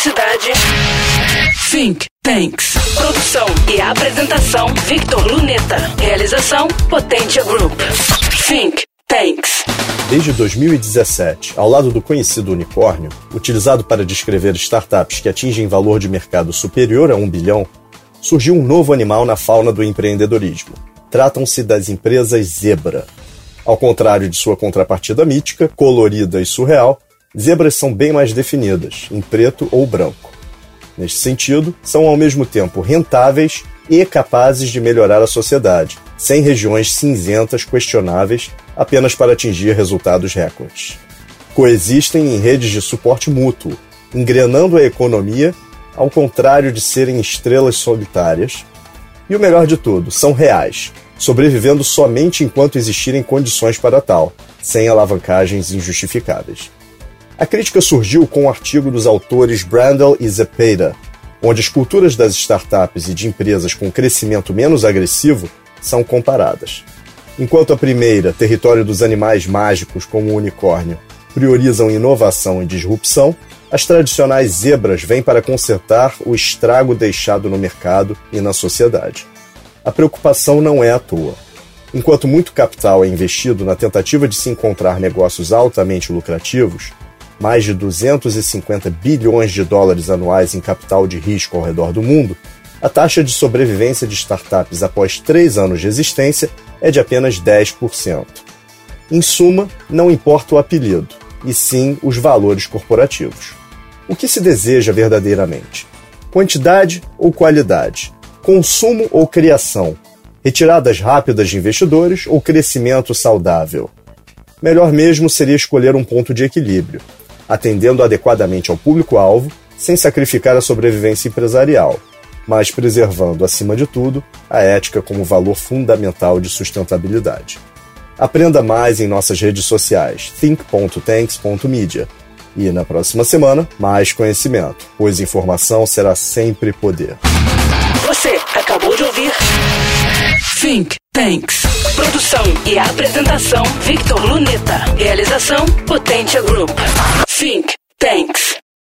velocidade. Think Tanks. Produção e apresentação Victor Luneta. Realização Potência Group. Think Tanks. Desde 2017, ao lado do conhecido unicórnio, utilizado para descrever startups que atingem valor de mercado superior a um bilhão, surgiu um novo animal na fauna do empreendedorismo. Tratam-se das empresas zebra. Ao contrário de sua contrapartida mítica, colorida e surreal, zebras são bem mais definidas, em preto ou branco. Neste sentido, são ao mesmo tempo rentáveis e capazes de melhorar a sociedade, sem regiões cinzentas questionáveis apenas para atingir resultados recordes. Coexistem em redes de suporte mútuo, engrenando a economia, ao contrário de serem estrelas solitárias. E o melhor de tudo, são reais, sobrevivendo somente enquanto existirem condições para tal, sem alavancagens injustificáveis. A crítica surgiu com o um artigo dos autores Brandel e Zepeda, onde as culturas das startups e de empresas com crescimento menos agressivo são comparadas. Enquanto a primeira, território dos animais mágicos como o unicórnio, priorizam inovação e disrupção, as tradicionais zebras vêm para consertar o estrago deixado no mercado e na sociedade. A preocupação não é à toa. Enquanto muito capital é investido na tentativa de se encontrar negócios altamente lucrativos, mais de 250 bilhões de dólares anuais em capital de risco ao redor do mundo, a taxa de sobrevivência de startups após três anos de existência é de apenas 10%. Em suma, não importa o apelido, e sim os valores corporativos. O que se deseja verdadeiramente? Quantidade ou qualidade? Consumo ou criação? Retiradas rápidas de investidores ou crescimento saudável? Melhor mesmo seria escolher um ponto de equilíbrio, atendendo adequadamente ao público-alvo, sem sacrificar a sobrevivência empresarial, mas preservando, acima de tudo, a ética como valor fundamental de sustentabilidade. Aprenda mais em nossas redes sociais think.tanks.media e na próxima semana, mais conhecimento, pois informação será sempre poder. Você acabou de ouvir Think Tanks. Produção e apresentação Victor Luneta. Realização Potência Group. Think Tanks.